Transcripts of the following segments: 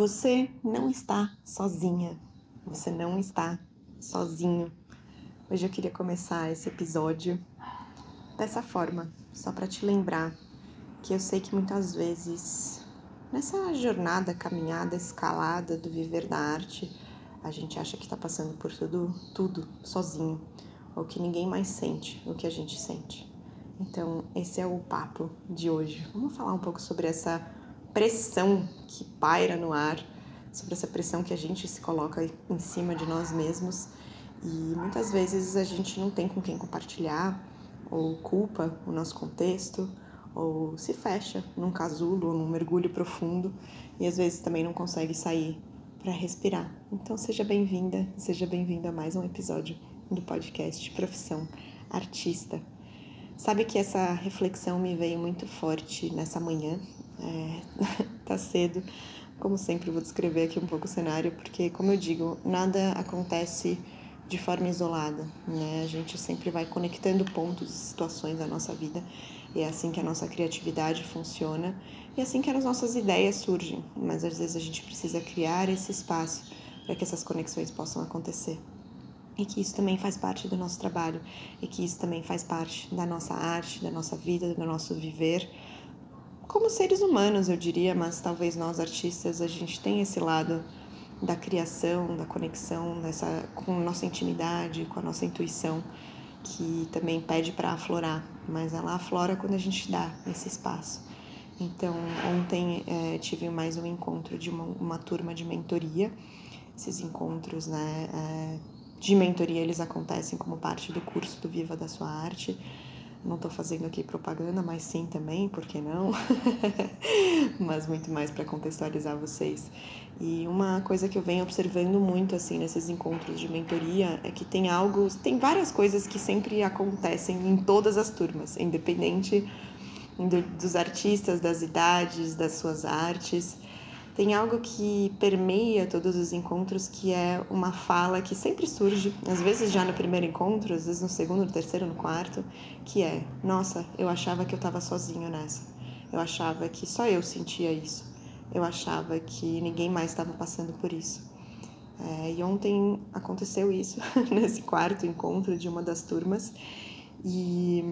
Você não está sozinha, você não está sozinho. Hoje eu queria começar esse episódio dessa forma, só para te lembrar que eu sei que muitas vezes nessa jornada, caminhada, escalada do viver da arte, a gente acha que está passando por tudo, tudo sozinho, ou que ninguém mais sente o que a gente sente. Então, esse é o papo de hoje. Vamos falar um pouco sobre essa pressão que paira no ar, sobre essa pressão que a gente se coloca em cima de nós mesmos e muitas vezes a gente não tem com quem compartilhar, ou culpa o nosso contexto, ou se fecha num casulo ou num mergulho profundo e às vezes também não consegue sair para respirar. Então seja bem-vinda, seja bem-vindo a mais um episódio do podcast Profissão Artista. Sabe que essa reflexão me veio muito forte nessa manhã é, tá cedo. Como sempre, vou descrever aqui um pouco o cenário, porque, como eu digo, nada acontece de forma isolada, né? A gente sempre vai conectando pontos e situações da nossa vida, e é assim que a nossa criatividade funciona, e é assim que as nossas ideias surgem, mas às vezes a gente precisa criar esse espaço para que essas conexões possam acontecer. E que isso também faz parte do nosso trabalho, e que isso também faz parte da nossa arte, da nossa vida, do nosso viver, como seres humanos, eu diria, mas talvez nós artistas a gente tem esse lado da criação, da conexão, dessa com nossa intimidade, com a nossa intuição, que também pede para aflorar, mas ela aflora quando a gente dá esse espaço. Então, ontem é, tive mais um encontro de uma, uma, turma de mentoria. Esses encontros, né, é, de mentoria, eles acontecem como parte do curso do Viva da Sua Arte. Não estou fazendo aqui propaganda, mas sim também, por que não? mas muito mais para contextualizar vocês. E uma coisa que eu venho observando muito assim nesses encontros de mentoria é que tem algo, tem várias coisas que sempre acontecem em todas as turmas, independente do, dos artistas, das idades, das suas artes tem algo que permeia todos os encontros que é uma fala que sempre surge, às vezes já no primeiro encontro, às vezes no segundo, no terceiro, no quarto, que é: Nossa, eu achava que eu estava sozinho nessa. Eu achava que só eu sentia isso. Eu achava que ninguém mais estava passando por isso. É, e ontem aconteceu isso nesse quarto encontro de uma das turmas. E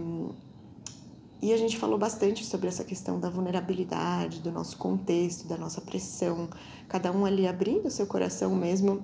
e a gente falou bastante sobre essa questão da vulnerabilidade, do nosso contexto, da nossa pressão, cada um ali abrindo seu coração mesmo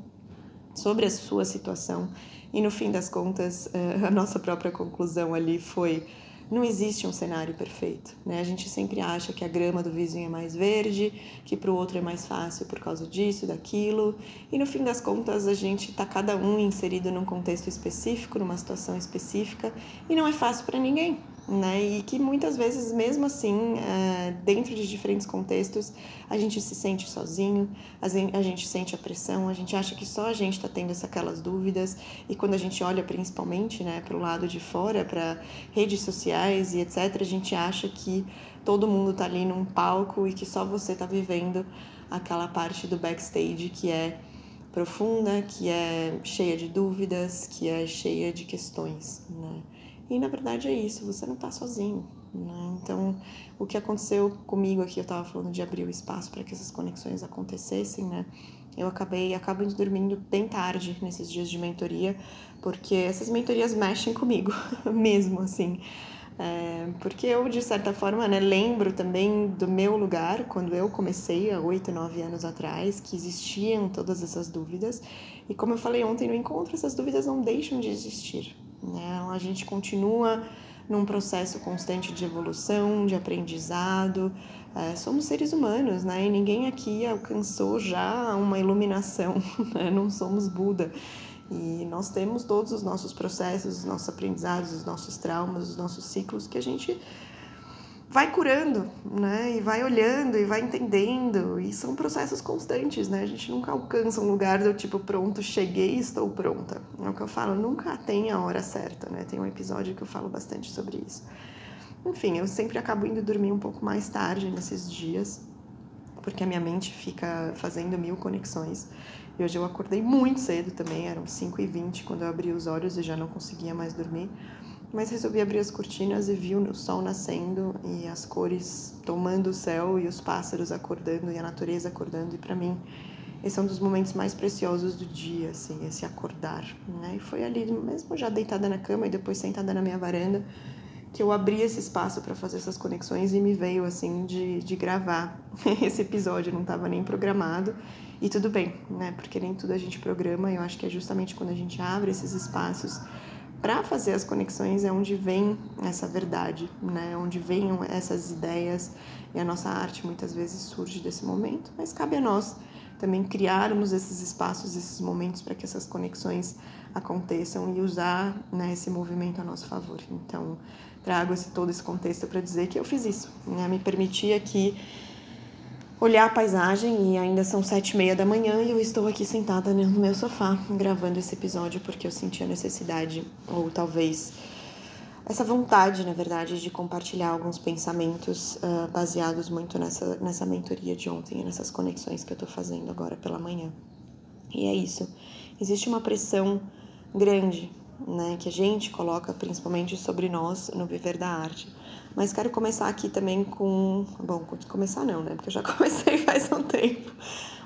sobre a sua situação. E no fim das contas, a nossa própria conclusão ali foi: não existe um cenário perfeito, né? A gente sempre acha que a grama do vizinho é mais verde, que para o outro é mais fácil por causa disso, daquilo, e no fim das contas a gente está cada um inserido num contexto específico, numa situação específica, e não é fácil para ninguém né? E que muitas vezes, mesmo assim, é, dentro de diferentes contextos, a gente se sente sozinho, a gente sente a pressão, a gente acha que só a gente está tendo aquelas dúvidas, e quando a gente olha principalmente né, para o lado de fora, para redes sociais e etc., a gente acha que todo mundo está ali num palco e que só você está vivendo aquela parte do backstage que é profunda, que é cheia de dúvidas, que é cheia de questões, né? E na verdade é isso, você não está sozinho. Né? Então, o que aconteceu comigo aqui, eu estava falando de abrir o espaço para que essas conexões acontecessem, né? Eu acabei, acabo dormindo bem tarde nesses dias de mentoria, porque essas mentorias mexem comigo, mesmo assim. É, porque eu, de certa forma, né, lembro também do meu lugar, quando eu comecei, há oito, nove anos atrás, que existiam todas essas dúvidas. E como eu falei ontem no encontro, essas dúvidas não deixam de existir. Né? A gente continua num processo constante de evolução, de aprendizado. É, somos seres humanos, né? E ninguém aqui alcançou já uma iluminação, né? Não somos Buda. E nós temos todos os nossos processos, os nossos aprendizados, os nossos traumas, os nossos ciclos que a gente vai curando, né? E vai olhando e vai entendendo. E são processos constantes, né? A gente nunca alcança um lugar do tipo, pronto, cheguei, estou pronta. É o que eu falo, nunca tem a hora certa, né? Tem um episódio que eu falo bastante sobre isso. Enfim, eu sempre acabo indo dormir um pouco mais tarde nesses dias, porque a minha mente fica fazendo mil conexões. E hoje eu acordei muito cedo também, eram 5 e 20 quando eu abri os olhos e já não conseguia mais dormir. Mas resolvi abrir as cortinas e vi o sol nascendo e as cores tomando o céu e os pássaros acordando e a natureza acordando. E para mim, esse é um dos momentos mais preciosos do dia, assim, esse acordar. Né? E foi ali, mesmo já deitada na cama e depois sentada na minha varanda, que eu abri esse espaço para fazer essas conexões e me veio assim de, de gravar esse episódio, não estava nem programado. E tudo bem, né? Porque nem tudo a gente programa, e eu acho que é justamente quando a gente abre esses espaços para fazer as conexões é onde vem essa verdade, né? Onde vêm essas ideias e a nossa arte muitas vezes surge desse momento, mas cabe a nós também criarmos esses espaços, esses momentos para que essas conexões aconteçam e usar né, esse movimento a nosso favor. Então, trago esse, todo esse contexto para dizer que eu fiz isso, né? me permiti aqui olhar a paisagem e ainda são sete e meia da manhã e eu estou aqui sentada no meu sofá gravando esse episódio porque eu senti a necessidade ou talvez essa vontade, na verdade, de compartilhar alguns pensamentos uh, baseados muito nessa, nessa mentoria de ontem e nessas conexões que eu estou fazendo agora pela manhã. E é isso. Existe uma pressão grande né, que a gente coloca principalmente sobre nós no viver da arte. Mas quero começar aqui também com. Bom, começar não, né? Porque eu já comecei faz um tempo.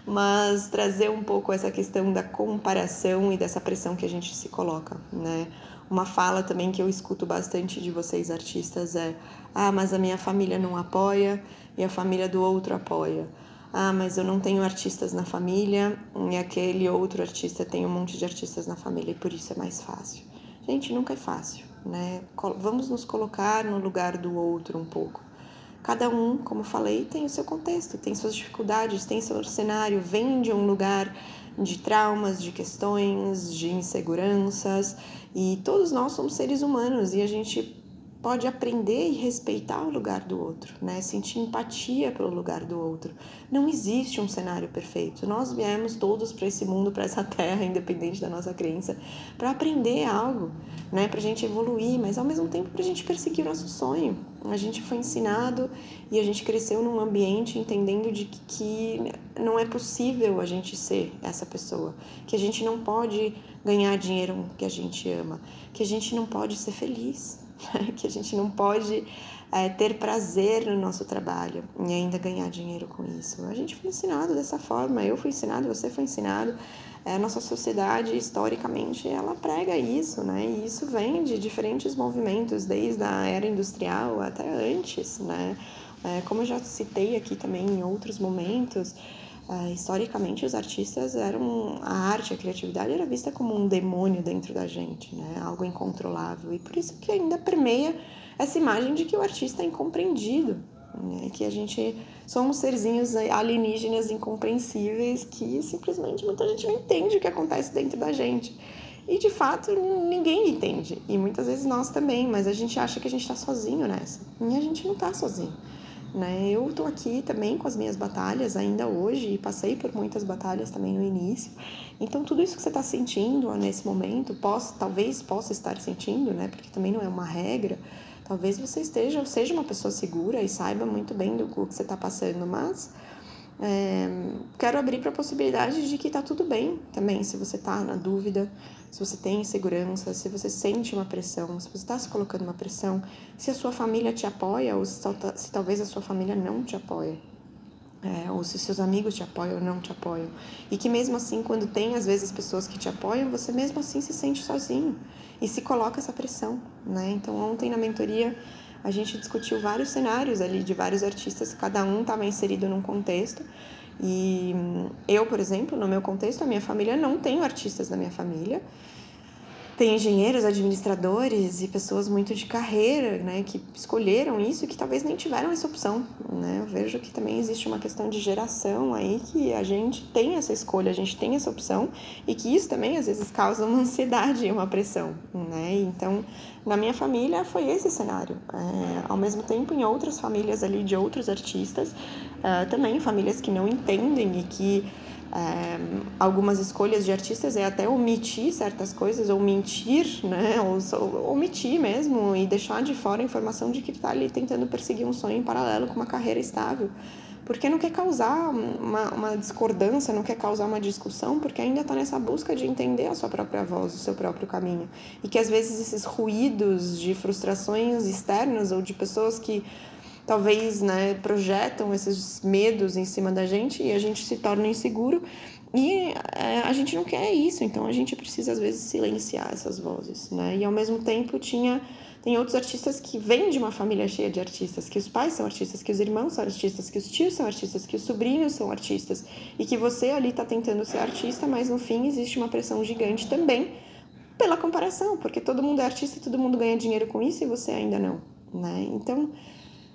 Mas trazer um pouco essa questão da comparação e dessa pressão que a gente se coloca, né? Uma fala também que eu escuto bastante de vocês artistas é: ah, mas a minha família não apoia e a família do outro apoia. Ah, mas eu não tenho artistas na família e aquele outro artista tem um monte de artistas na família e por isso é mais fácil. Gente, nunca é fácil, né? Vamos nos colocar no lugar do outro um pouco. Cada um, como falei, tem o seu contexto, tem suas dificuldades, tem seu cenário, vem de um lugar de traumas, de questões, de inseguranças, e todos nós somos seres humanos e a gente pode aprender e respeitar o lugar do outro, né? Sentir empatia pelo lugar do outro. Não existe um cenário perfeito. Nós viemos todos para esse mundo, para essa terra, independente da nossa crença, para aprender algo, né? Para a gente evoluir, mas ao mesmo tempo para a gente perseguir o nosso sonho. A gente foi ensinado e a gente cresceu num ambiente entendendo de que, não é possível a gente ser essa pessoa, que a gente não pode ganhar dinheiro que a gente ama, que a gente não pode ser feliz que a gente não pode é, ter prazer no nosso trabalho e ainda ganhar dinheiro com isso. A gente foi ensinado dessa forma, eu fui ensinado, você foi ensinado. É, a nossa sociedade, historicamente, ela prega isso, né? E isso vem de diferentes movimentos, desde a era industrial até antes, né? É, como eu já citei aqui também em outros momentos, Uh, historicamente os artistas eram a arte a criatividade era vista como um demônio dentro da gente né? Algo incontrolável. E por isso que ainda permeia essa imagem de que o artista é incompreendido né? que a gente somos serzinhos alienígenas incompreensíveis que simplesmente muita gente não entende o que acontece dentro da gente. E de fato ninguém entende. E muitas vezes nós também mas a gente acha que a gente está sozinho nessa. E a gente não está sozinho né? Eu estou aqui também com as minhas batalhas ainda hoje e passei por muitas batalhas também no início. Então tudo isso que você está sentindo nesse momento, posso, talvez possa estar sentindo, né? Porque também não é uma regra. Talvez você esteja, seja uma pessoa segura e saiba muito bem do que você está passando, mas é, quero abrir para a possibilidade de que tá tudo bem também, se você tá na dúvida, se você tem insegurança, se você sente uma pressão, se você está se colocando uma pressão, se a sua família te apoia ou se, se talvez a sua família não te apoia. É, ou se seus amigos te apoiam ou não te apoiam. E que mesmo assim, quando tem às vezes pessoas que te apoiam, você mesmo assim se sente sozinho e se coloca essa pressão, né? Então, ontem na mentoria a gente discutiu vários cenários ali de vários artistas, cada um estava inserido num contexto. E eu, por exemplo, no meu contexto, a minha família não tenho artistas na minha família tem engenheiros, administradores e pessoas muito de carreira, né, que escolheram isso e que talvez nem tiveram essa opção, né? Eu vejo que também existe uma questão de geração aí que a gente tem essa escolha, a gente tem essa opção e que isso também às vezes causa uma ansiedade e uma pressão, né? Então, na minha família foi esse cenário. É, ao mesmo tempo, em outras famílias ali de outros artistas, uh, também famílias que não entendem e que é, algumas escolhas de artistas é até omitir certas coisas, ou mentir, né? Ou, omitir mesmo e deixar de fora a informação de que está ali tentando perseguir um sonho em paralelo com uma carreira estável. porque não quer causar uma, uma discordância, não quer causar uma discussão, porque ainda está nessa busca de entender a sua própria voz, o seu próprio caminho. E que às vezes esses ruídos de frustrações externas ou de pessoas que talvez né, projetam esses medos em cima da gente e a gente se torna inseguro e é, a gente não quer isso, então a gente precisa às vezes silenciar essas vozes, né? E ao mesmo tempo tinha tem outros artistas que vêm de uma família cheia de artistas, que os pais são artistas, que os irmãos são artistas, que os tios são artistas, que os sobrinhos são artistas, e que você ali está tentando ser artista, mas no fim existe uma pressão gigante também pela comparação, porque todo mundo é artista e todo mundo ganha dinheiro com isso e você ainda não, né? Então,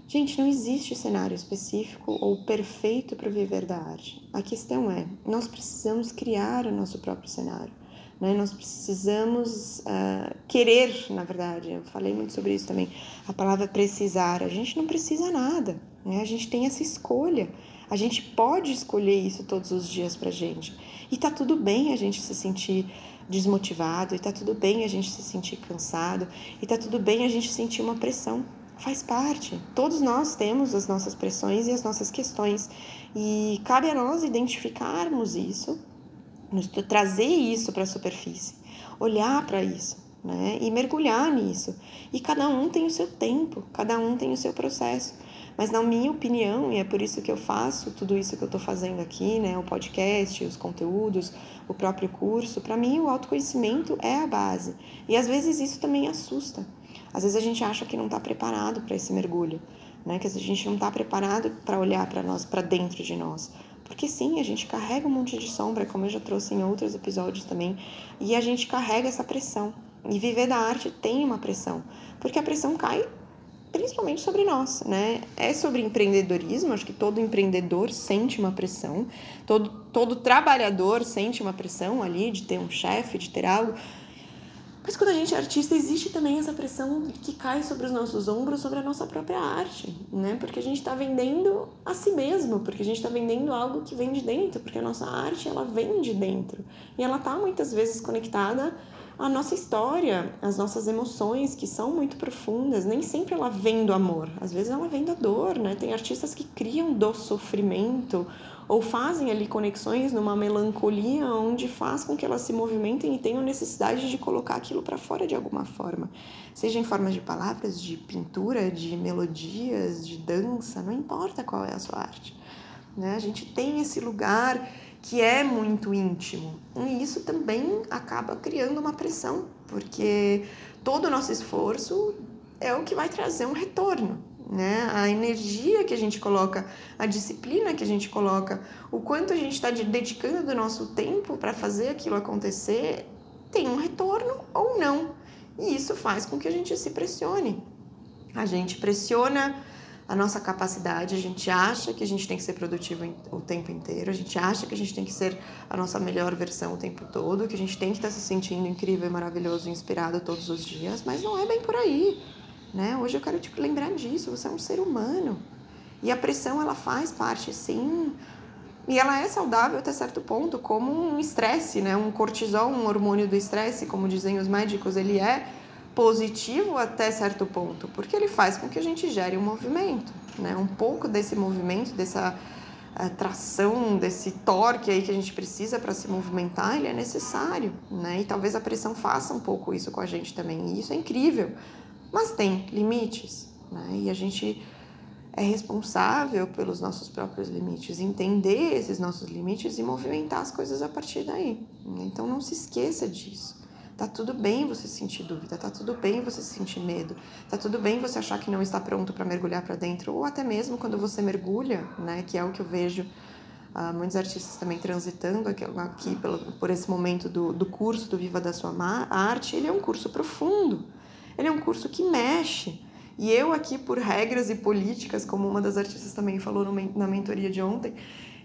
Gente, não existe cenário específico ou perfeito para viver da arte. A questão é, nós precisamos criar o nosso próprio cenário. Né? Nós precisamos uh, querer, na verdade. Eu falei muito sobre isso também. A palavra precisar. A gente não precisa nada. Né? A gente tem essa escolha. A gente pode escolher isso todos os dias pra gente. E tá tudo bem a gente se sentir desmotivado, e tá tudo bem a gente se sentir cansado, e tá tudo bem a gente sentir uma pressão faz parte. Todos nós temos as nossas pressões e as nossas questões. E cabe a nós identificarmos isso, trazer isso para a superfície, olhar para isso, né? E mergulhar nisso. E cada um tem o seu tempo, cada um tem o seu processo. Mas na minha opinião, e é por isso que eu faço tudo isso que eu estou fazendo aqui, né? O podcast, os conteúdos, o próprio curso, para mim o autoconhecimento é a base. E às vezes isso também assusta. Às vezes a gente acha que não está preparado para esse mergulho, né? Que a gente não está preparado para olhar para nós, para dentro de nós. Porque sim, a gente carrega um monte de sombra, como eu já trouxe em outros episódios também, e a gente carrega essa pressão. E viver da arte tem uma pressão, porque a pressão cai principalmente sobre nós, né? É sobre empreendedorismo, acho que todo empreendedor sente uma pressão, todo, todo trabalhador sente uma pressão ali de ter um chefe, de ter algo, mas quando a gente é artista, existe também essa pressão que cai sobre os nossos ombros, sobre a nossa própria arte, né? Porque a gente está vendendo a si mesmo, porque a gente está vendendo algo que vem de dentro, porque a nossa arte, ela vem de dentro. E ela está muitas vezes conectada à nossa história, às nossas emoções, que são muito profundas. Nem sempre ela vem do amor, às vezes ela vem da dor, né? Tem artistas que criam do sofrimento ou fazem ali conexões numa melancolia onde faz com que elas se movimentem e tenham necessidade de colocar aquilo para fora de alguma forma, seja em formas de palavras, de pintura, de melodias, de dança, não importa qual é a sua arte. Né? A gente tem esse lugar que é muito íntimo e isso também acaba criando uma pressão, porque todo o nosso esforço é o que vai trazer um retorno né? A energia que a gente coloca, a disciplina que a gente coloca, o quanto a gente está dedicando do nosso tempo para fazer aquilo acontecer, tem um retorno ou não. E isso faz com que a gente se pressione. A gente pressiona a nossa capacidade, a gente acha que a gente tem que ser produtivo o tempo inteiro, a gente acha que a gente tem que ser a nossa melhor versão o tempo todo, que a gente tem que estar tá se sentindo incrível, maravilhoso, inspirado todos os dias, mas não é bem por aí. Né? Hoje eu quero te lembrar disso, você é um ser humano. E a pressão, ela faz parte, sim. E ela é saudável até certo ponto, como um estresse, né? Um cortisol, um hormônio do estresse, como dizem os médicos, ele é positivo até certo ponto, porque ele faz com que a gente gere um movimento, né? Um pouco desse movimento, dessa tração, desse torque aí que a gente precisa para se movimentar, ele é necessário, né? E talvez a pressão faça um pouco isso com a gente também. E isso é incrível, mas tem limites, né? E a gente é responsável pelos nossos próprios limites, entender esses nossos limites e movimentar as coisas a partir daí. Então não se esqueça disso. Tá tudo bem você sentir dúvida, tá tudo bem você sentir medo, tá tudo bem você achar que não está pronto para mergulhar para dentro, ou até mesmo quando você mergulha, né, que é o que eu vejo uh, muitos artistas também transitando aqui, aqui pelo, por esse momento do, do curso do Viva da Sua Arte, ele é um curso profundo ele é um curso que mexe. E eu aqui, por regras e políticas, como uma das artistas também falou na mentoria de ontem,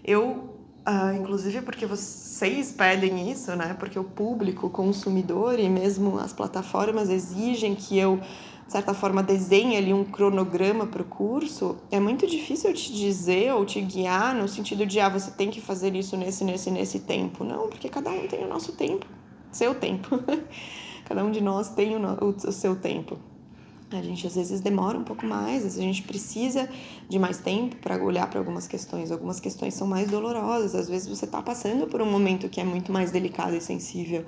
eu, uh, inclusive porque vocês pedem isso, né? Porque o público, o consumidor e mesmo as plataformas exigem que eu, de certa forma, desenhe ali um cronograma para o curso, é muito difícil eu te dizer ou te guiar no sentido de, ah, você tem que fazer isso nesse, nesse, nesse tempo. Não, porque cada um tem o nosso tempo, seu tempo. Cada um de nós tem o, o, seu tempo. A gente às vezes demora um pouco mais, às vezes a gente precisa de mais tempo para olhar para algumas questões. Algumas questões são mais dolorosas, às vezes você está passando por um momento que é muito mais delicado e sensível,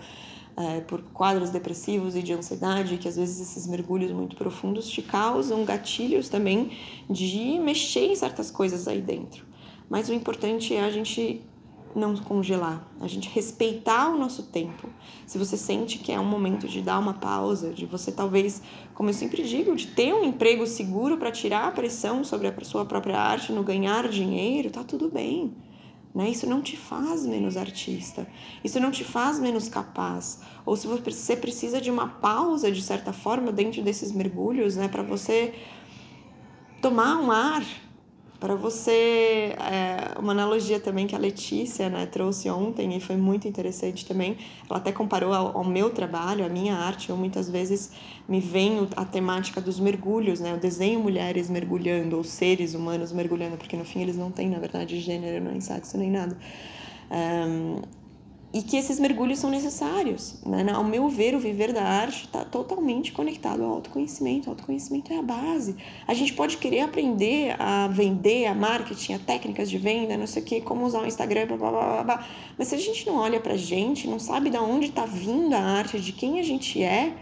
é, por quadros depressivos e de ansiedade, que às vezes esses mergulhos muito profundos te causam gatilhos também de mexer em certas coisas aí dentro. Mas o importante é a gente não congelar, a gente respeitar o nosso tempo. Se você sente que é um momento de dar uma pausa, de você talvez, como eu sempre digo, de ter um emprego seguro para tirar a pressão sobre a sua própria arte, no ganhar dinheiro, tá tudo bem. Né? Isso não te faz menos artista, isso não te faz menos capaz. Ou se você precisa de uma pausa, de certa forma, dentro desses mergulhos, né, para você tomar um ar, para você, é, uma analogia também que a Letícia né, trouxe ontem e foi muito interessante também. Ela até comparou ao, ao, meu trabalho, a minha arte. Eu muitas vezes me venho a temática dos mergulhos, né? Eu desenho mulheres mergulhando ou seres humanos mergulhando, porque no fim eles não têm, na verdade, gênero, nem sexo, nem nada. Um, e que esses mergulhos são necessários. Né? Ao meu ver, o viver da arte está totalmente conectado ao autoconhecimento. O autoconhecimento é a base. A gente pode querer aprender a vender, a marketing, a técnicas de venda, não sei o que, como usar o Instagram, blá, blá, blá, blá. Mas se a gente não olha para a gente, não sabe de onde está vindo a arte, de quem a gente é,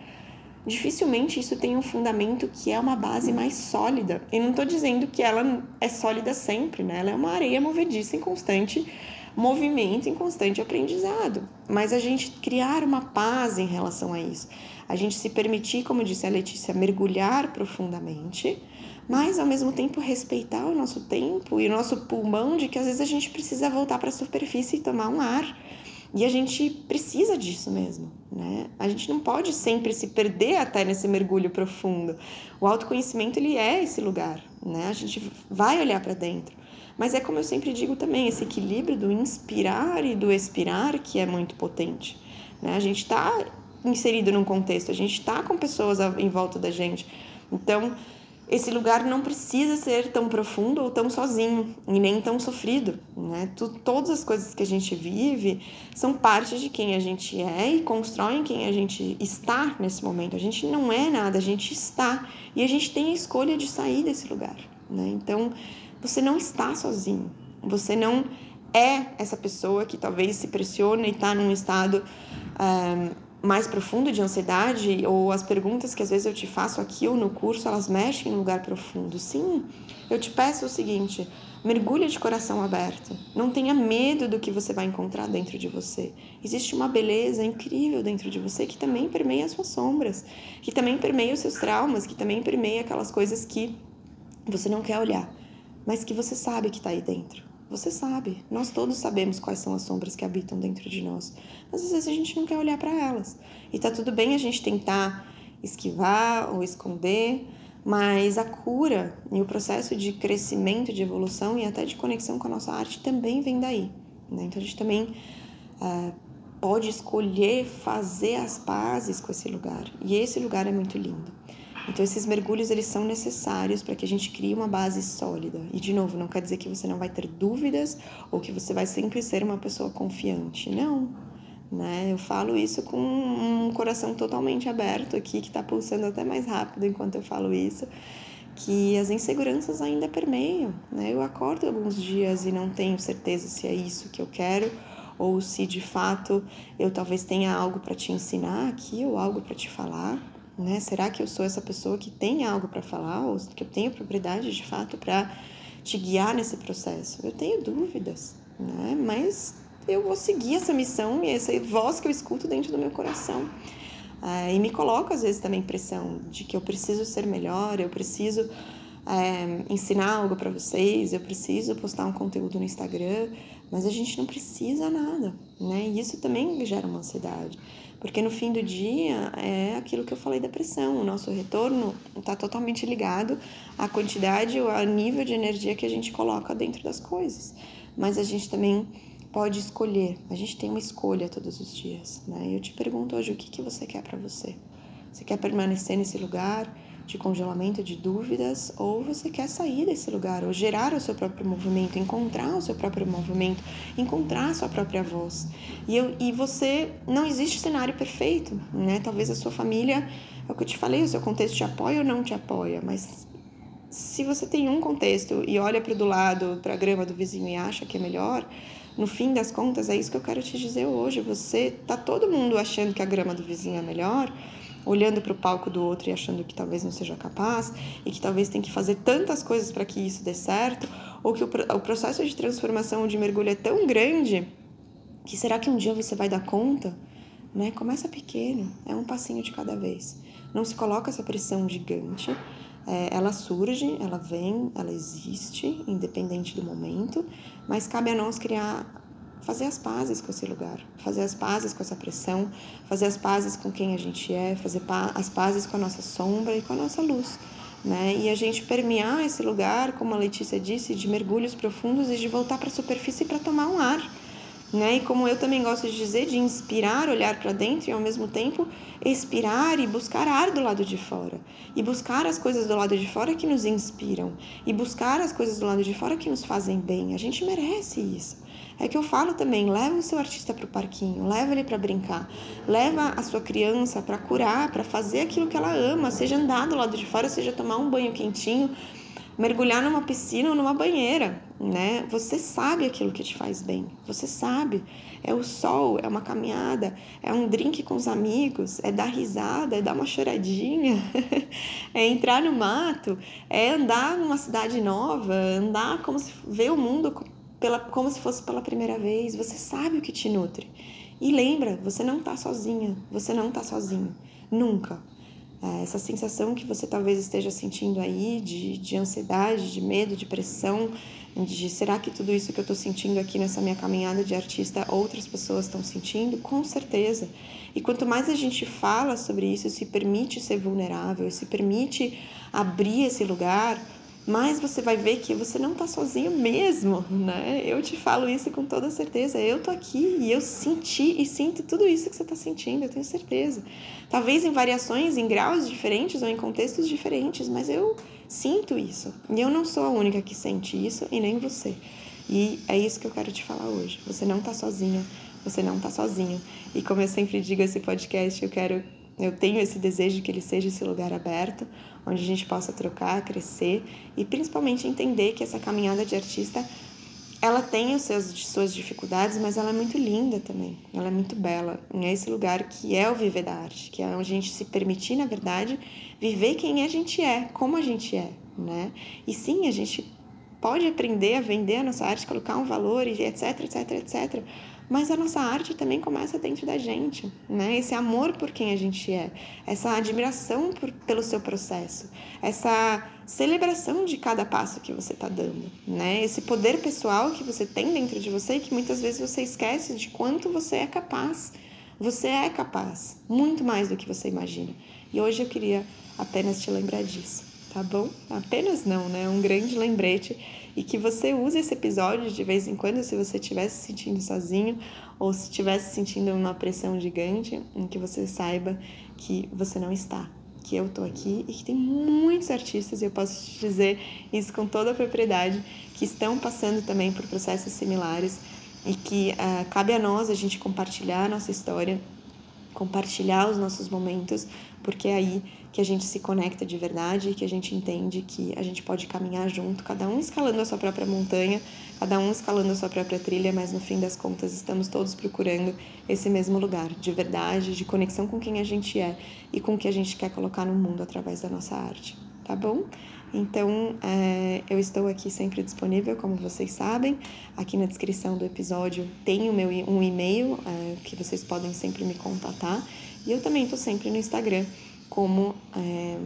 dificilmente isso tem um fundamento que é uma base mais sólida. E não estou dizendo que ela é sólida sempre, né? Ela é uma areia movediça em constante movimento em constante aprendizado. Mas a gente criar uma paz em relação a isso. A gente se permitir, como disse a Letícia, mergulhar profundamente, mas ao mesmo tempo respeitar o nosso tempo e o nosso pulmão de que às vezes a gente precisa voltar para a superfície e tomar um ar. E a gente precisa disso mesmo, né? A gente não pode sempre se perder até nesse mergulho profundo. O autoconhecimento ele é esse lugar, né? A gente vai olhar para dentro. Mas é como eu sempre digo também, esse equilíbrio do inspirar e do expirar que é muito potente. Né? A gente está inserido num contexto, a gente está com pessoas em volta da gente. Então, esse lugar não precisa ser tão profundo ou tão sozinho e nem tão sofrido, né? todas as coisas que a gente vive são parte de quem a gente é e constroem quem a gente está nesse momento. A gente não é nada, a gente está e a gente tem a escolha de sair desse lugar, né? Então, você não está sozinho. Você não é essa pessoa que talvez se pressiona e está num estado um, eh, mais profundo de ansiedade, ou as perguntas que às vezes eu te faço aqui ou no curso, elas mexem em um lugar profundo. Sim, eu te peço o seguinte: mergulha de coração aberto. Não tenha medo do que você vai encontrar dentro de você. Existe uma beleza incrível dentro de você que também permeia as suas sombras, que também permeia os seus traumas, que também permeia aquelas coisas que você não quer olhar mas que você sabe que está aí dentro. Você sabe, nós todos sabemos quais são as sombras que habitam dentro de nós, mas às vezes a gente não quer olhar para elas. E tá tudo bem a gente tentar esquivar ou esconder, mas a cura e o processo de crescimento, de evolução e até de conexão com a nossa arte também vem daí. Né? Então a gente também uh, pode escolher fazer as pazes com esse lugar. E esse lugar é muito lindo. Então esses mergulhos eles são necessários para que a gente crie uma base sólida. E de novo, não quer dizer que você não vai ter dúvidas ou que você vai sempre ser uma pessoa confiante. Não. Né? Eu falo isso com um coração totalmente aberto aqui, que está pulsando até mais rápido enquanto eu falo isso, que as inseguranças ainda permeiam. Né? Eu acordo alguns dias e não tenho certeza se é isso que eu quero ou se de fato eu talvez tenha algo para te ensinar aqui ou algo para te falar né? Será que eu sou essa pessoa que tem algo para falar ou que eu tenho propriedade de fato para te guiar nesse processo? Eu tenho dúvidas, né? Mas eu vou seguir essa missão e essa voz que eu escuto dentro do meu coração. Ah, e me coloco às vezes também pressão de que eu preciso ser melhor, eu preciso é, ensinar algo para vocês, eu preciso postar um conteúdo no Instagram, mas a gente não precisa nada, né? E isso também gera uma ansiedade. Porque no fim do dia é aquilo que eu falei da pressão. O nosso retorno está totalmente ligado à quantidade ou ao nível de energia que a gente coloca dentro das coisas. Mas a gente também pode escolher. A gente tem uma escolha todos os dias. Né? E eu te pergunto hoje o que, que você quer para você. Você quer permanecer nesse lugar? De congelamento de dúvidas, ou você quer sair desse lugar, ou gerar o seu próprio movimento, encontrar o seu próprio movimento, encontrar a sua própria voz. E, eu, e você, não existe cenário perfeito, né? Talvez a sua família É o que eu te falei, o seu contexto te apoia ou não te apoia, mas se você tem um contexto e olha para do lado, para a grama do vizinho e acha que é melhor, no fim das contas é isso que eu quero te dizer hoje. Você tá todo mundo achando que a grama do vizinho é melhor, olhando para o palco do outro e achando que talvez não seja capaz e que talvez tem que fazer tantas coisas para que isso dê certo, ou que o, o processo de transformação de mergulho é tão grande que será que um dia você vai dar conta? Né? Começa pequeno, é um passinho de cada vez. Não se coloca essa pressão gigante é, ela surge, ela vem, ela existe, independente do momento, mas cabe a nós criar, fazer as pazes com esse lugar, fazer as pazes com essa pressão, fazer as pazes com quem a gente é, fazer as pazes com a nossa sombra e com a nossa luz. Né? E a gente permear esse lugar, como a Letícia disse, de mergulhos profundos e de voltar para a superfície para tomar um ar né? E como eu também gosto de dizer, de inspirar, olhar para dentro e ao mesmo tempo expirar e buscar ar do lado de fora. E buscar as coisas do lado de fora que nos inspiram. E buscar as coisas do lado de fora que nos fazem bem. A gente merece isso. É que eu falo também, leva o seu artista para o parquinho, leva ele para brincar, leva a sua criança para curar, para fazer aquilo que ela ama, seja andar do lado de fora, seja tomar um banho quentinho, mergulhar numa piscina ou numa banheira, né? Você sabe aquilo que te faz bem, você sabe. É o sol, é uma caminhada, é um drink com os amigos, é dar risada, é dar uma choradinha, é entrar no mato, é andar numa cidade nova, andar como se ver o mundo pela, como se fosse pela primeira vez. Você sabe o que te nutre. E lembra, você não tá sozinha, você não tá sozinho, nunca. É, essa sensação que você talvez esteja sentindo aí de, de ansiedade, de medo, de pressão, de será que tudo isso que eu estou sentindo aqui nessa minha caminhada de artista outras pessoas estão sentindo? Com certeza. E quanto mais a gente fala sobre isso, se permite ser vulnerável, se permite abrir esse lugar, mais você vai ver que você não está sozinho mesmo, né? Eu te falo isso com toda certeza. Eu tô aqui e eu senti e sinto tudo isso que você está sentindo, eu tenho certeza. Talvez em variações, em graus diferentes ou em contextos diferentes, mas eu sinto isso. E eu não sou a única que sente isso e nem você. E é isso que eu quero te falar hoje. Você não está sozinha, você não está sozinho. E como eu sempre digo esse podcast, eu quero eu tenho esse desejo de que ele seja esse lugar aberto, onde a gente possa trocar, crescer e principalmente entender que essa caminhada de artista ela tem os seus, suas dificuldades, mas ela é muito linda também. Ela é muito bela. E é esse lugar que é o viver da arte, que é onde a gente se permitir, na verdade, viver quem a gente é, como a gente é, né? E sim, a gente pode aprender a vender a nossa arte, colocar um valor e etc, etc, etc. Mas a nossa arte também começa dentro da gente, né? Esse amor por quem a gente é, essa admiração por, pelo seu processo, essa celebração de cada passo que você está dando, né? Esse poder pessoal que você tem dentro de você e que muitas vezes você esquece de quanto você é capaz. Você é capaz, muito mais do que você imagina. E hoje eu queria apenas te lembrar disso, tá bom? Apenas não, né? Um grande lembrete e que você use esse episódio de vez em quando se você estiver se sentindo sozinho ou se estivesse sentindo uma pressão gigante, em que você saiba que você não está, que eu tô aqui e que tem muitos artistas, e eu posso te dizer isso com toda a propriedade, que estão passando também por processos similares e que uh, cabe a nós a gente compartilhar a nossa história, compartilhar os nossos momentos, porque aí que a gente se conecta de verdade e que a gente entende que a gente pode caminhar junto, cada um escalando a sua própria montanha, cada um escalando a sua própria trilha, mas no fim das contas estamos todos procurando esse mesmo lugar de verdade, de conexão com quem a gente é e com o que a gente quer colocar no mundo através da nossa arte, tá bom? Então, é, eu estou aqui sempre disponível, como vocês sabem. Aqui na descrição do episódio tem o meu, um e-mail é, que vocês podem sempre me contatar. E eu também estou sempre no Instagram como é,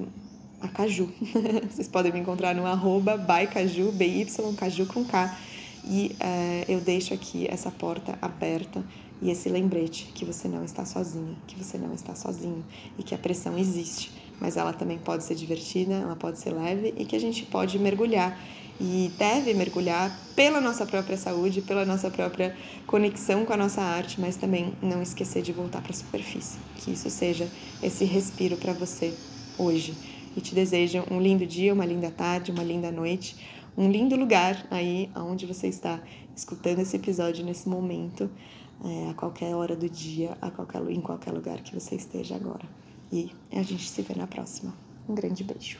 a Caju. Vocês podem me encontrar no arroba bycaju, BY, Caju com K. E é, eu deixo aqui essa porta aberta e esse lembrete que você não está sozinha, que você não está sozinho e que a pressão existe, mas ela também pode ser divertida, ela pode ser leve e que a gente pode mergulhar e deve mergulhar pela nossa própria saúde, pela nossa própria conexão com a nossa arte, mas também não esquecer de voltar para a superfície. Que isso seja esse respiro para você hoje. E te desejo um lindo dia, uma linda tarde, uma linda noite, um lindo lugar aí onde você está escutando esse episódio nesse momento, é, a qualquer hora do dia, a qualquer, em qualquer lugar que você esteja agora. E a gente se vê na próxima. Um grande beijo.